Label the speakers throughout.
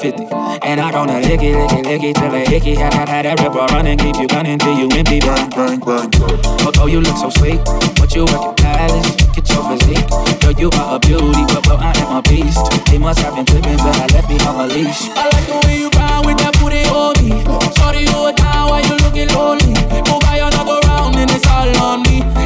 Speaker 1: 50. And I gonna lick it, lick it, lick it till it hickey. Had that, had that river running, keep you running till you empty. Bang, bang, bang. Although you look so sweet, but you work your palace, get your physique. Girl, you are a beauty, but well, I am a beast. They must have been tripping, but I left me on a leash. I like the way you ride with that booty on me. Sorry, you are down while you looking lonely. Move by another round and it's all on me.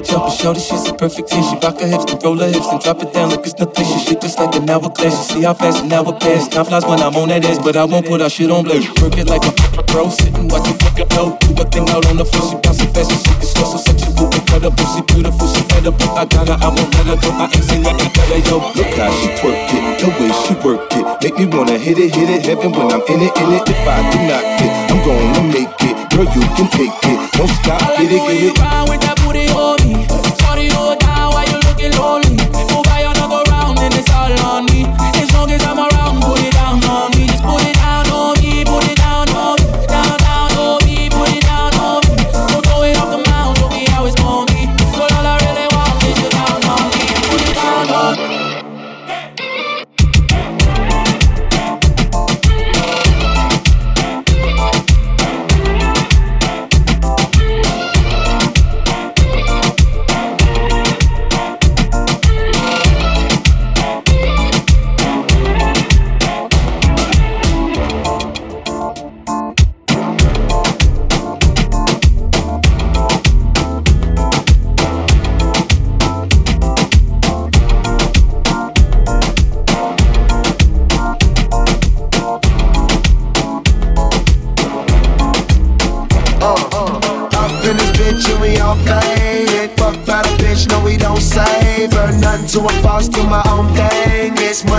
Speaker 2: jumping, shorty, she's a perfect ten. She rock her hips and roll her hips and drop it down like it's nothing. She shit just like an hourglass. You see how fast an hour passes. Time flies when I'm on that ass, but I won't put our shit on blur. Work it like a pro, sitting watching fucking blow. Do a thing out on the floor, she bouncing fast, she shit is slow, so sexy, boop, incredible. She beautiful, she fed up, I got her, I won't let her go. I ain't seen nothing better, yo.
Speaker 1: Look how she twerk it, the way she work it, make me wanna hit it, hit it, heaven when I'm in it, in it. If I do not fit, I'm gonna make it. Girl, you can take it. Don't stop, get it, get it.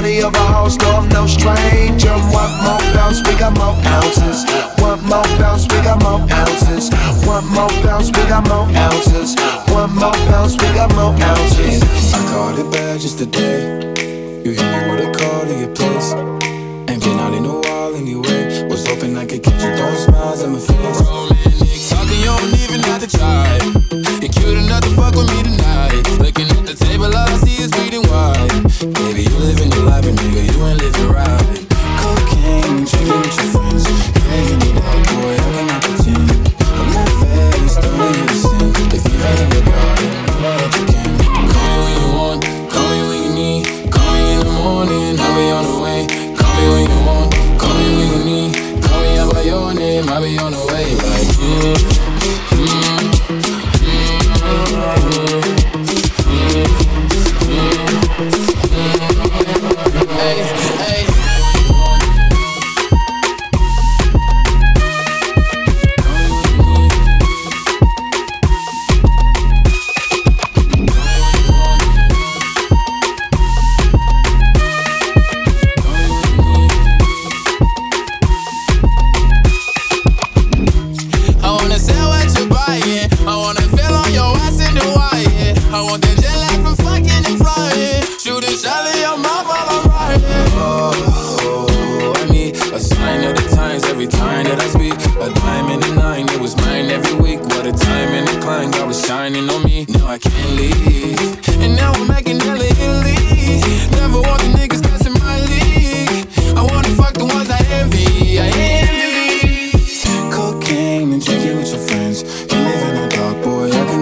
Speaker 3: Body of a house, no, no stranger. One more bounce, we got more ounces. One more bounce, we got more ounces. One more bounce, we got more ounces. One more bounce, we got more ounces.
Speaker 4: I called it bad just today. You hit me with a call to your place. Ain't been out in a while anyway. Was hoping I could catch you throwing smiles.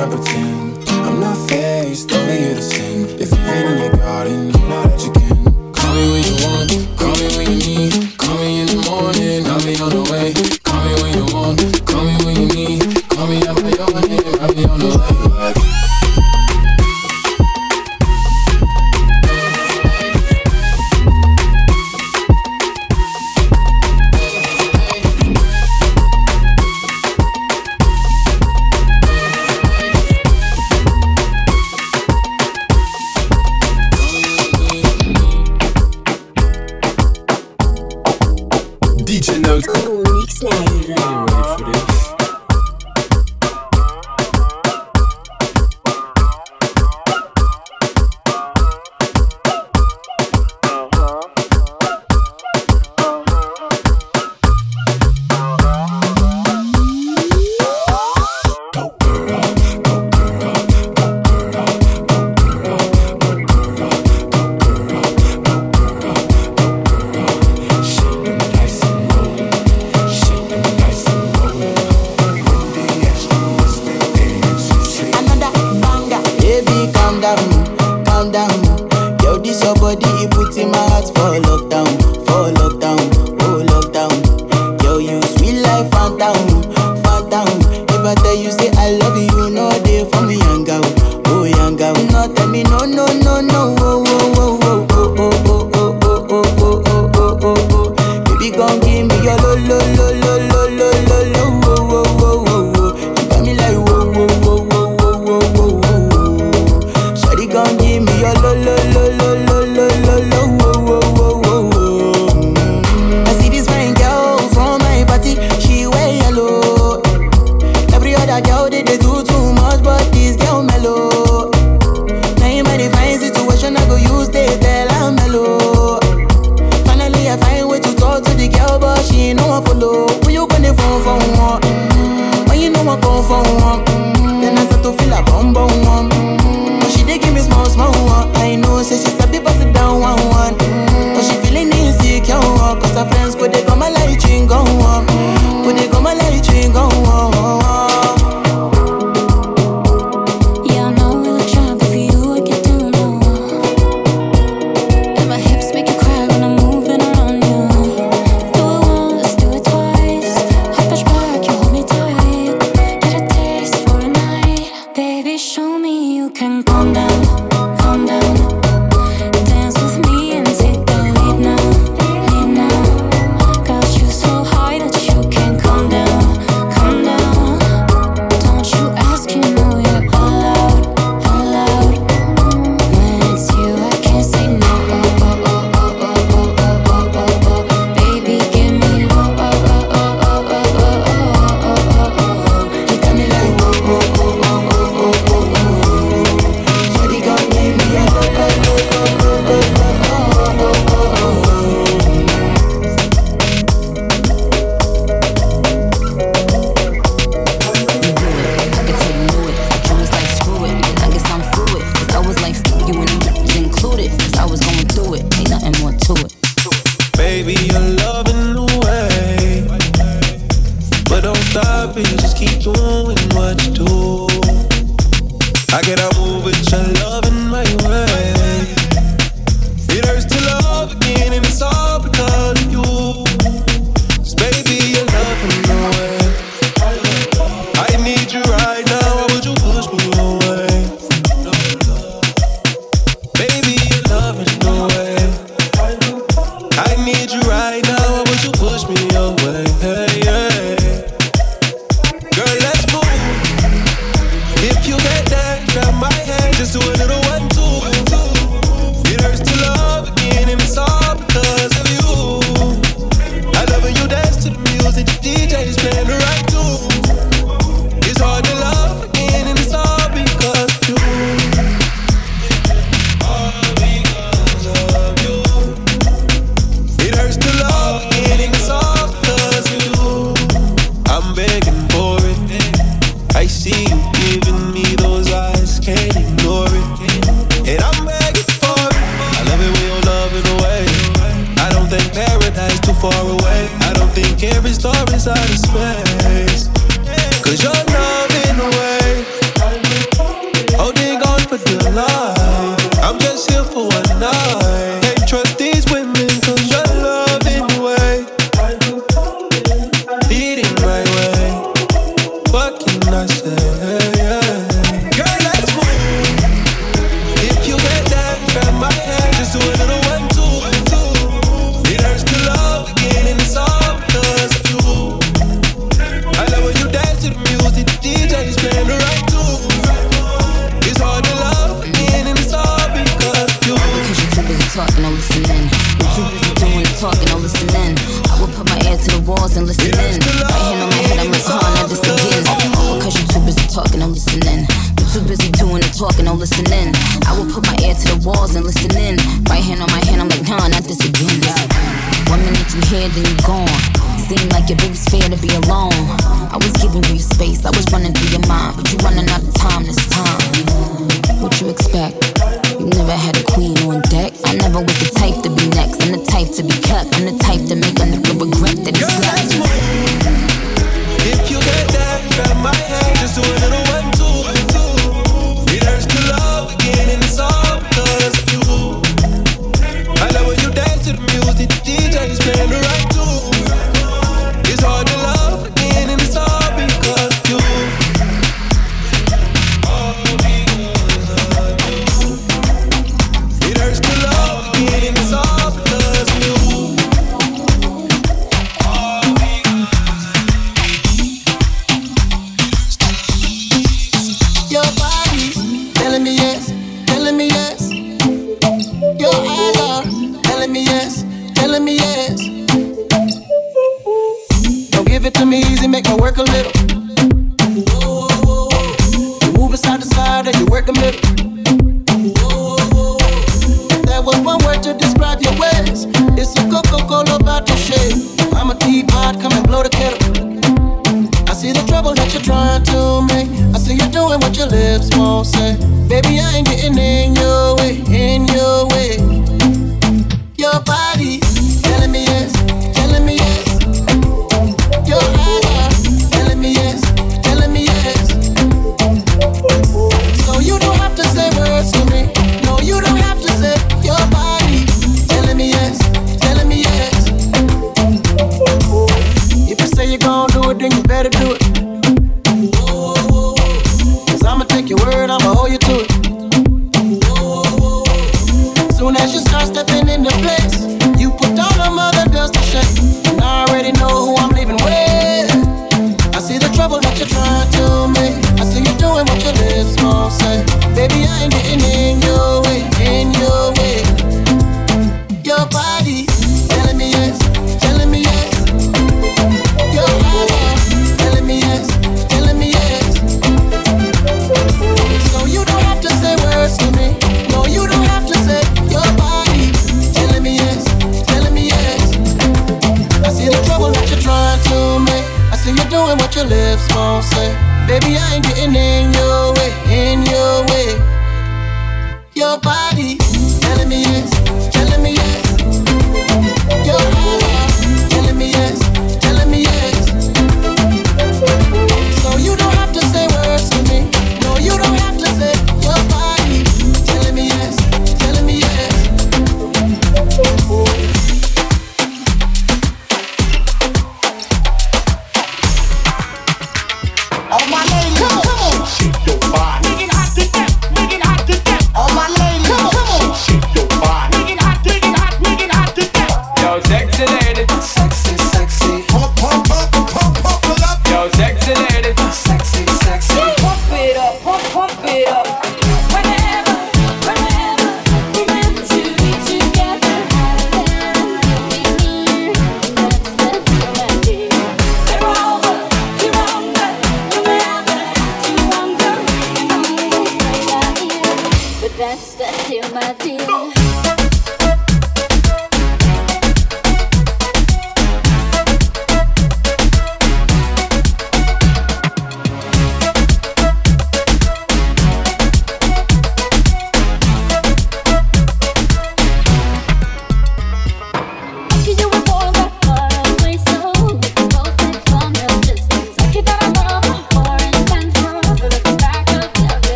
Speaker 4: my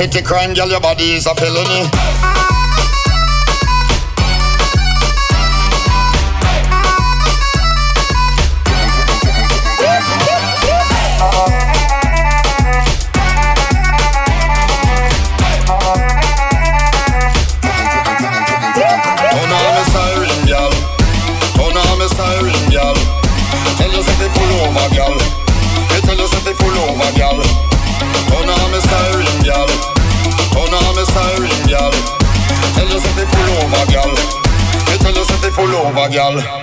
Speaker 5: petty crime, girl, your body is a felony. Pull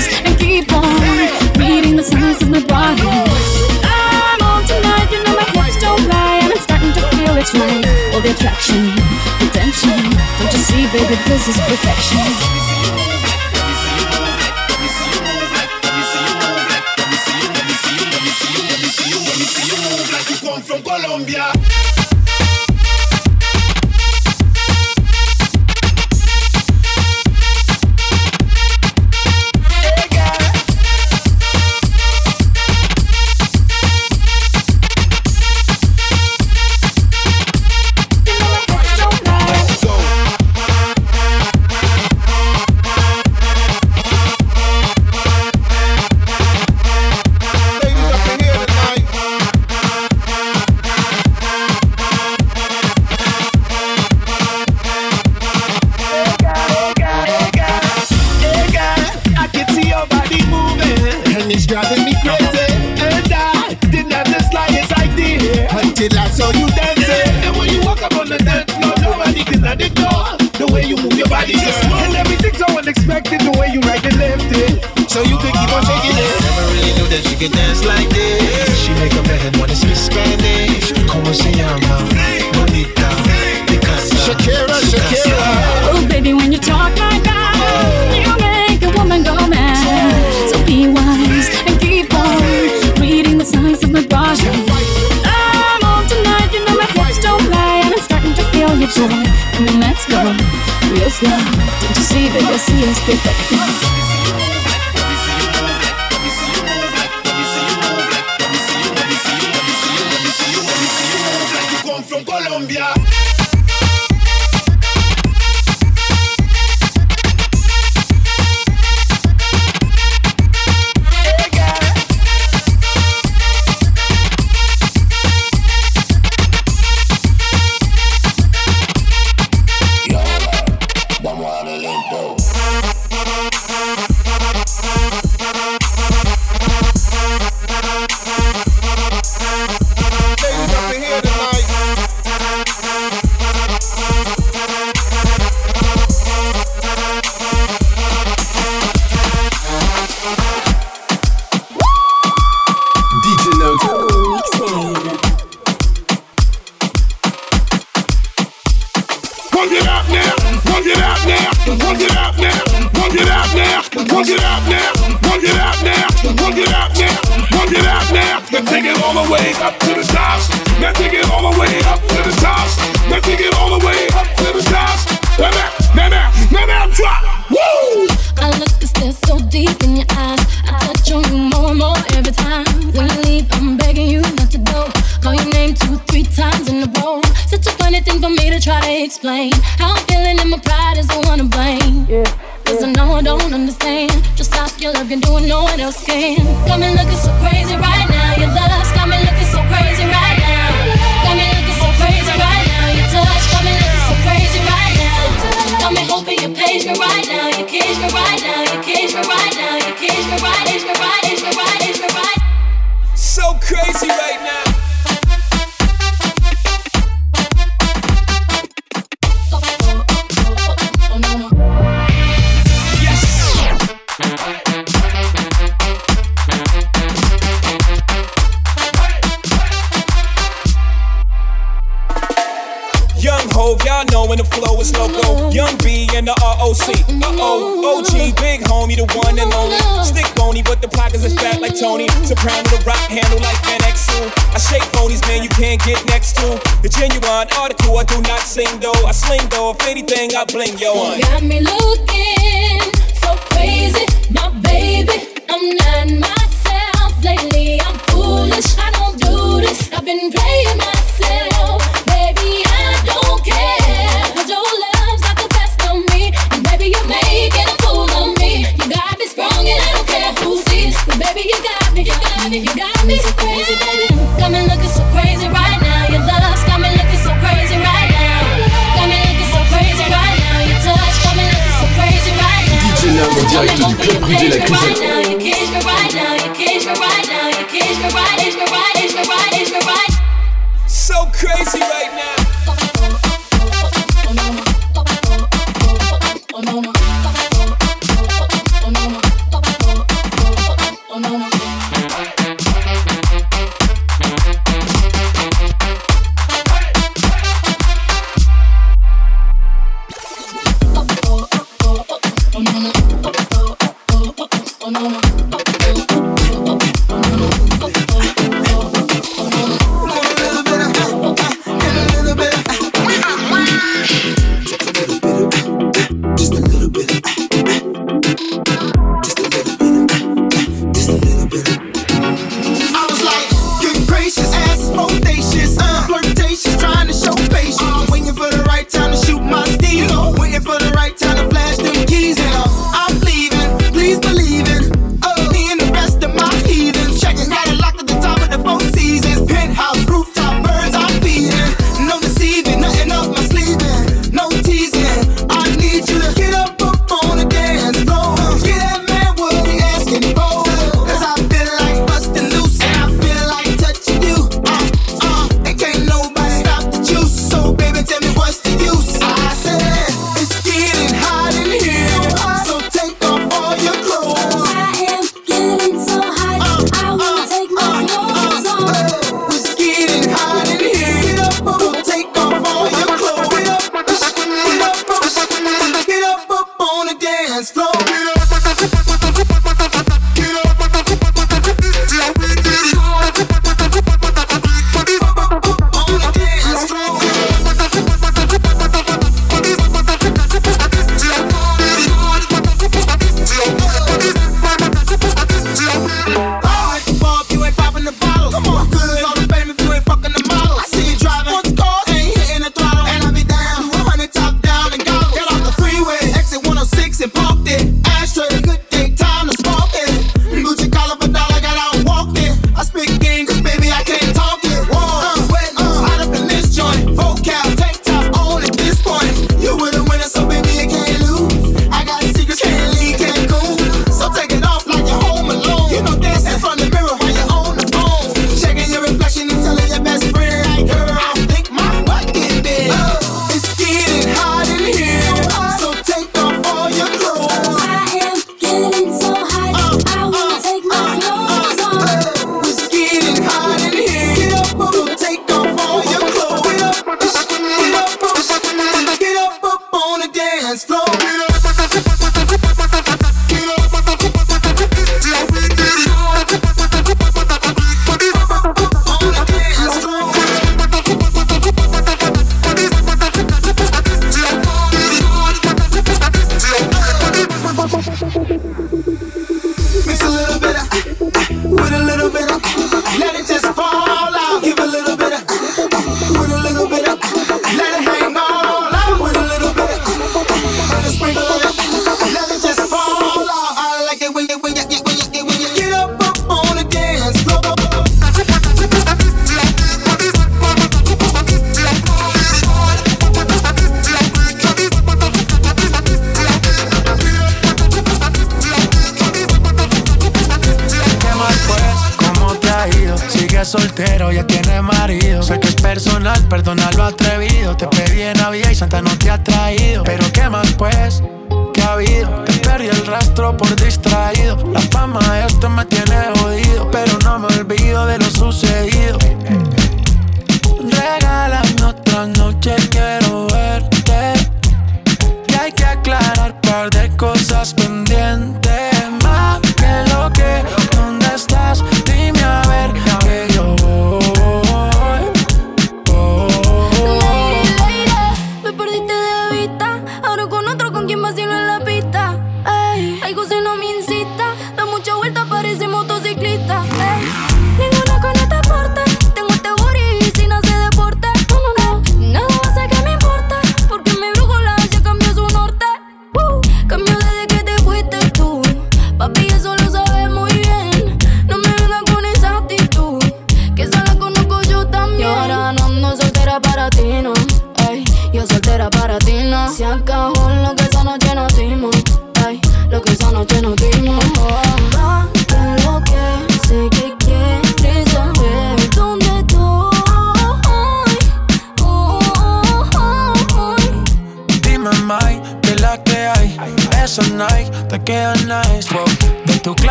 Speaker 6: days and
Speaker 7: keep on reading the signs of my body. I'm on tonight, you know my hips don't lie, and I'm starting to feel it's right. All the attraction, the tension. Don't you see, baby, this is perfection.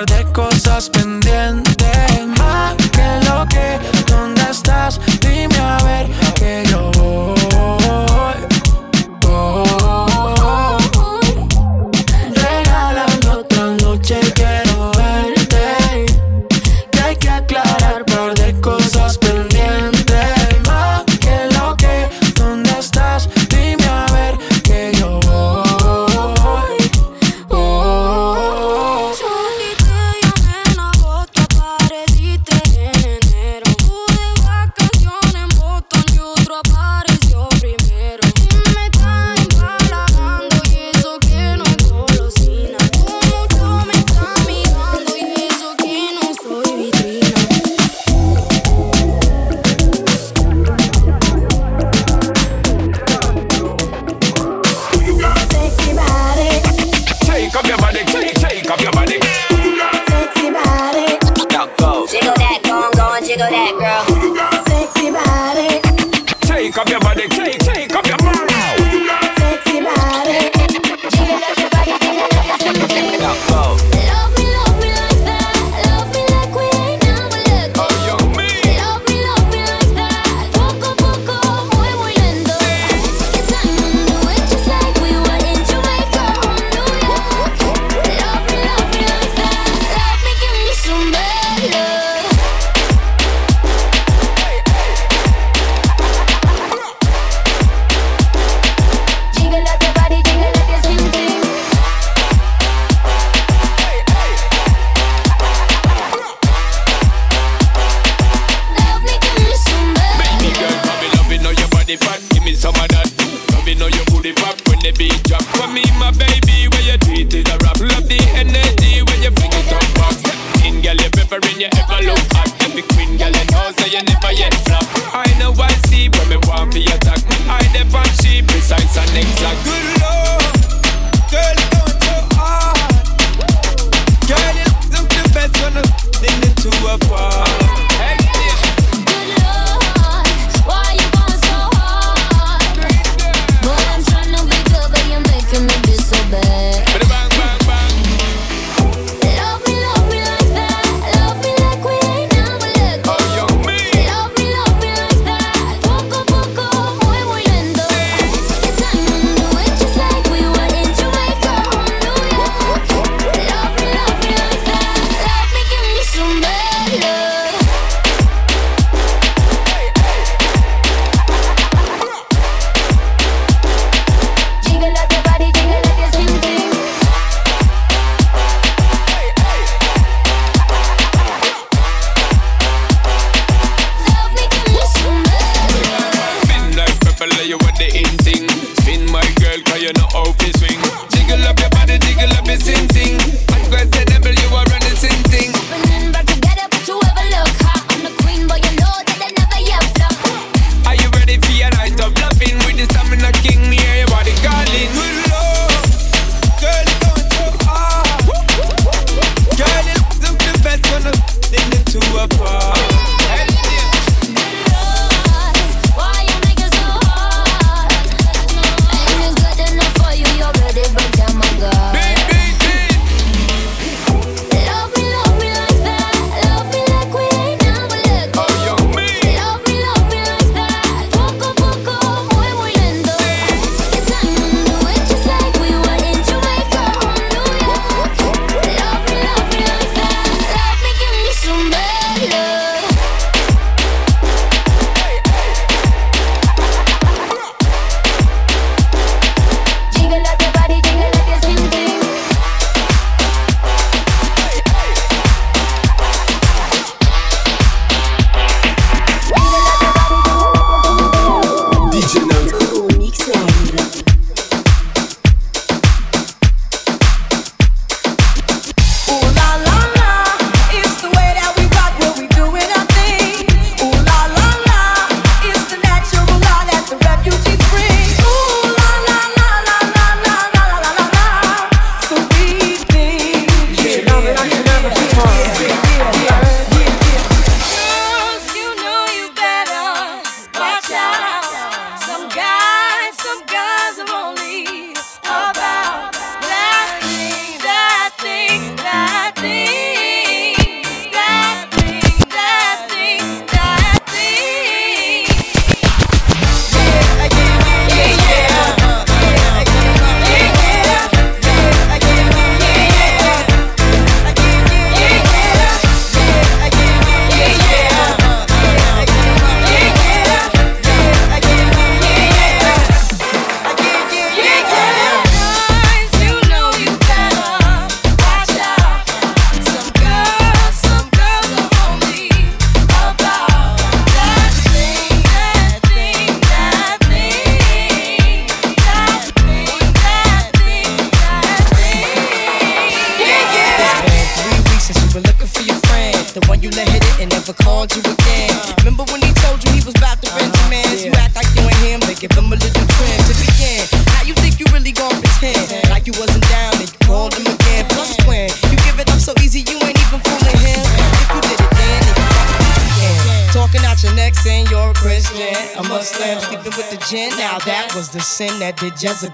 Speaker 8: Par de cosas pendientes.
Speaker 7: advantage just.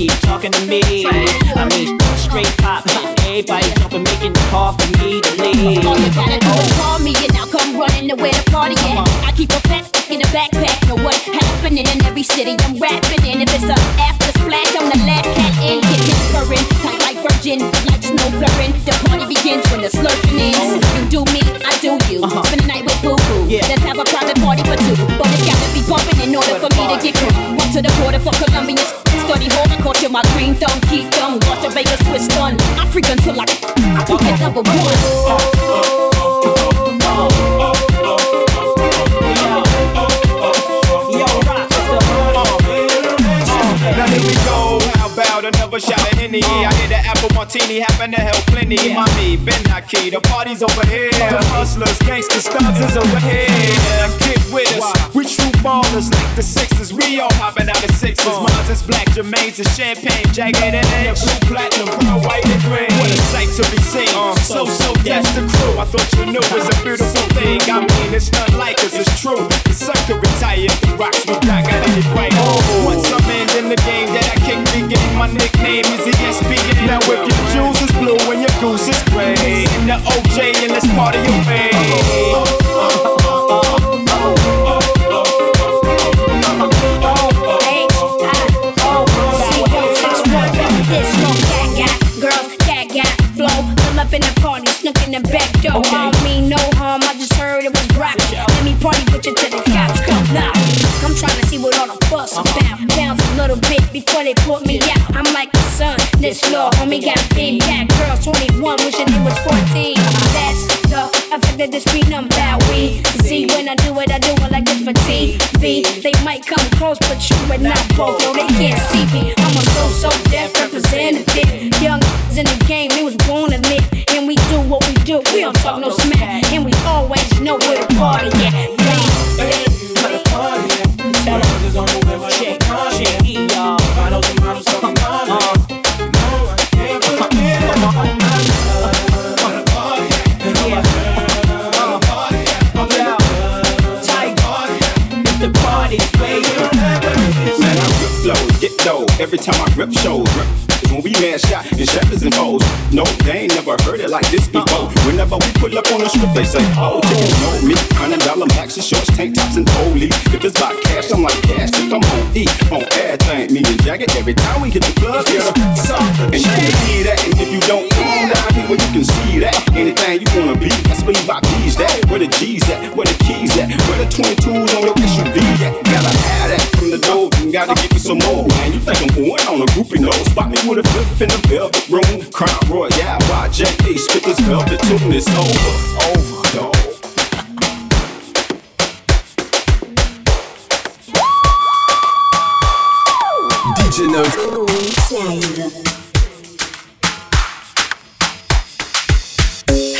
Speaker 9: Keep talking to me. I mean, straight pop, everybody jumping, making the call for me to leave.
Speaker 10: All you gotta do is call me and I'll come running to where the party at. I keep a fat stick in a backpack. Know what's happening in every city I'm rapping in. If it's a after splash, I'm the last cat in. Get it purring, tight like virgin, like snow blurring. The party begins when the slurping ends. You do me, I do you. Uh-huh. Spend the night with boo boo. Yeah. Let's have a private party for two. But it's gotta be bumping in order for me to get cool. Up to the border for Columbia. Study hard, culture my green thumb, keep thumb. Watch the Vegas twist on. African till I, I keep it number one.
Speaker 11: Now here we go. How about another shot of Henny? I the apple martini happen to help plenty. Mommy, Ben Naki, the party's over here. The hustlers, gangsters, thugs is over here. Get with us. We true ballers like the Sixers. We all hopping out of sixes. Mines is black, Jermaine's is champagne, jagged and edge. Blue, platinum, pearl, white, and green. What a sight to be seen. Uh, so, so, that's the crew. I thought you knew it's a beautiful thing. I mean, it's not like us, it's true. The sucker retired, the rocks we got, got any right. Once I'm in, the game that I kick begin, my nickname is ESPN. Now if your jewels is blue and your goose is gray, in the OJ and let's party away.
Speaker 10: Girls, cat got flow. Pull up in the party, snook in the back door. I don't mean no harm, I just heard it was rock. Let me party with you till the cops come knock. I'm trying to see what all the fuss about. Bounce a little bit before they put me out. I'm like the sun, this law, homie got big cat girls, 21, wishing they was 14. That's the effect that this I'm about. We see when I do it, I do it like it's for TV. They might come close, but you and I both know they can't see me. I'm a so so deaf representative. Young in the game, we was born to live, and we do what we do. We don't talk no smack, and we always know where the party at.
Speaker 12: They say, Oh, chicken, know me. Hundred dollar maxi shorts, tank tops, and police. If it's about cash, I'm like cash. If I'm on E, on everything. Me and Jagged, every time we hit the club, get a And you can see that. And if you don't come on down here where you can see that. Anything you wanna be, that's where you buy these that. Where the G's at, where the keys at, where the 22s on your SUV at. Gotta have that from the dough, and gotta give you some more. Man, you think I'm going on a groupie nose? Spot me with a flip in the velvet room. Crown Royal, YJ, spit this velvet tune, it's over, over, dog.
Speaker 13: DJ Nox.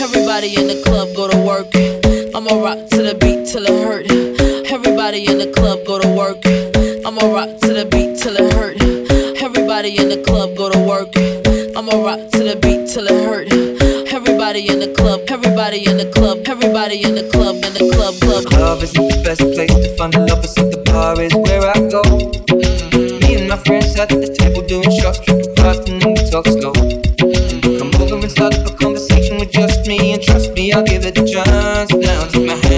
Speaker 14: Everybody in the club go to work. I'ma rock to the beat I'ma rock to the beat till it hurt. Everybody in the club go to work. I'ma rock to the beat till it hurt. Everybody in the club, everybody in the club, everybody in the club, in the club, club.
Speaker 15: Club isn't the best place to find love, but the bar is where I go. Me and my friends at the table doing shots, tripping fast, and then we talk slow. Come over and start up a conversation with just me, and trust me, I'll give it a chance. Now take my hand,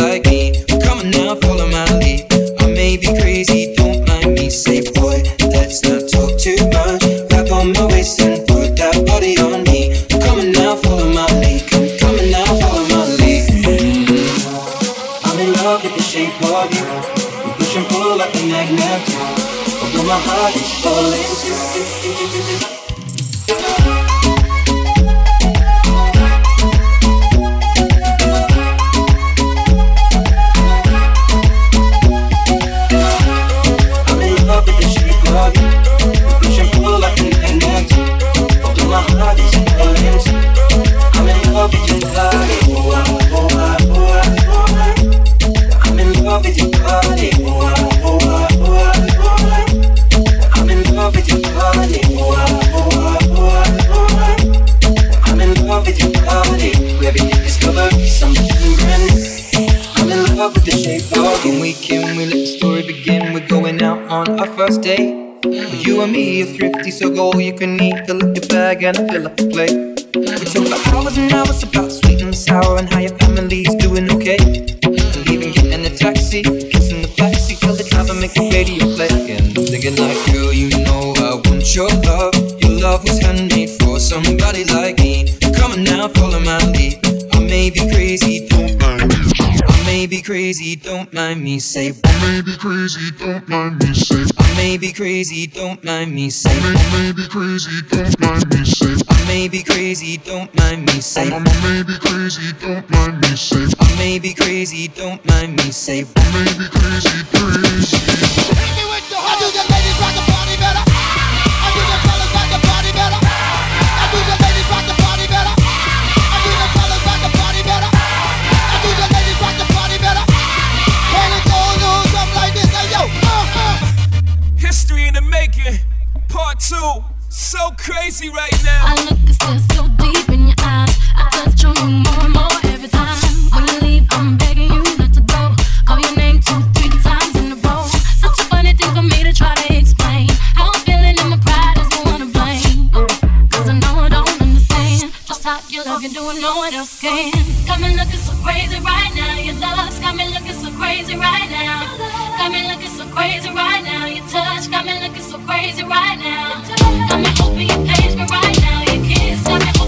Speaker 15: on now, follow my lead. I may be crazy, don't mind me. Say, boy, let's not talk too much. On my waist and put that body on me. Now, follow my lead. Now, follow my lead. I'm in love with the shape of you. We push and pull like a magnet. Although my heart is falling our first date. You and me are thrifty, so go all you can eat. Fill up your bag and fill up the plate. We talk for hours and hours about sweet and sour and how your family's doing okay. And even getting a taxi, kissing the backseat, tell the driver make the radio play. And thinking like, girl, you know I want your love. Your love was handmade for somebody like me. Come on now, follow my lead. I may be crazy, may be crazy, don't mind me. Say, I may be crazy, don't mind me. Say, I may be crazy, don't mind me. Say, I may be crazy, don't mind me. Say, I may be crazy, don't mind me. Say, I may be crazy, don't mind me. Say, I may be crazy, don't mind me. Say, I may be crazy, crazy.
Speaker 16: I do the ladies rock
Speaker 11: two. So crazy right now.
Speaker 7: I look and stare so deep in your eyes. I touch on you more and more every time. When you leave, I'm begging you not to go. Call your name two, three times in a row. Such a funny thing for me to try to explain. How I'm feeling and my pride is the one to blame. Cause I know I don't understand just how you love you doing no one else can. Got me looking so crazy right now. Your love's got me looking so crazy right now. Got me looking so crazy right now. Your touch got me looking so crazy right now. Got me hoping you page me right now. Your kiss got me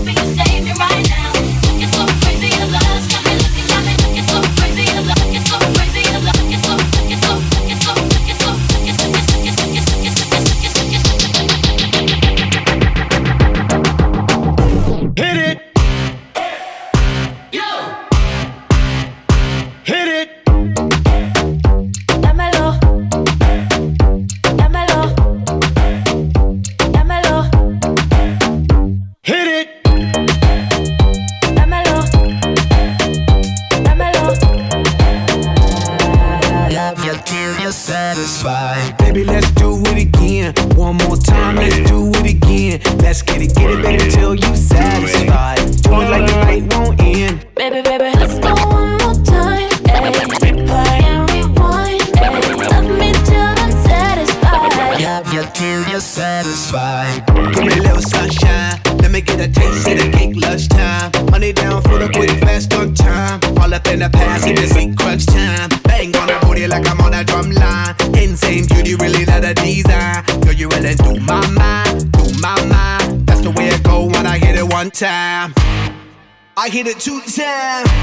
Speaker 17: two time.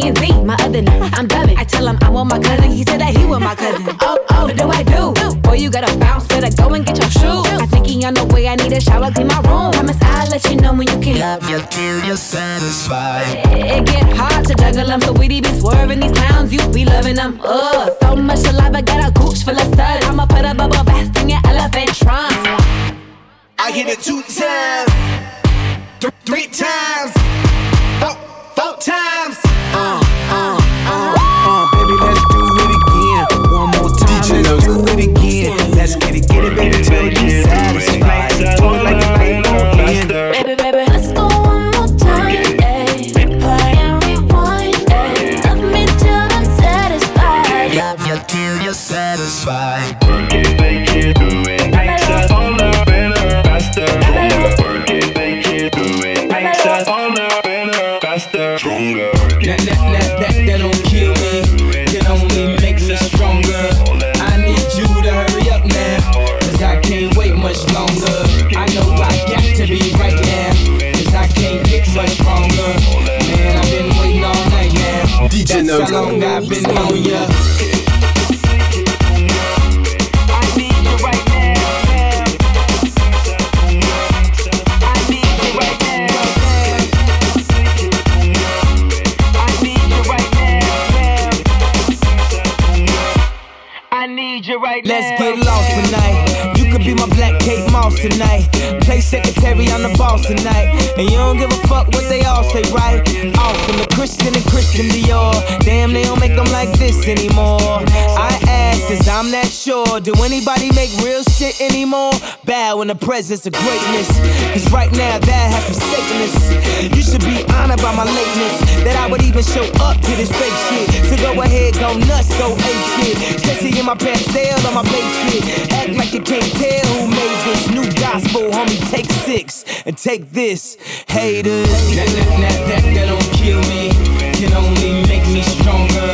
Speaker 6: Found on Z, my other night. I'm dubbing. I tell him I'm with my cousin, he said that he with my cousin. Oh, oh, what do I do? Boy, you gotta bounce, better go and get your shoes. I think he on the way, I need a shower, clean my room. Promise I'll let you know when you can.
Speaker 8: Love you till you're satisfied.
Speaker 6: It get hard to juggle them, so we be swerving these clowns, you be loving them. Ugh, so much saliva, got a gooch full of suds. I'ma put a bubble bath in your elephant trunk.
Speaker 17: I hit it two times, th- three times, four, four times. Uh. long I've been on ya. Let's get lost tonight. You
Speaker 18: could be my black Kate
Speaker 19: Moss tonight. Play secretary on the tonight. And you don't give a fuck what they all say, right? Off from the Christian and Christian Dior. Damn, they don't make them like this anymore. I ask, cause I'm not sure. Do anybody make real shit anymore? Bow in the presence of greatness. Cause right now, that has forsaken us. You should be honored by my lateness. That I would even show up to this fake shit. So go ahead, go nuts, go ape shit. Sexy in my pastel on my Bape shit. Act like you can't tell who made this new gospel, homie. Take six and take this, haters. That, that, that, that, that don't kill me, can only make me stronger.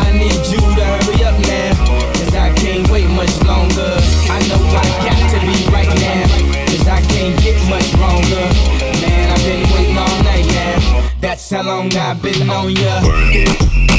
Speaker 19: I need you to hurry up now, cause I can't wait much longer. I know I got to be right now, cause I can't get much longer. Man, I've been waiting all night now, that's how long I've been on ya.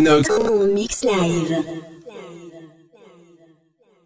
Speaker 20: Mix live.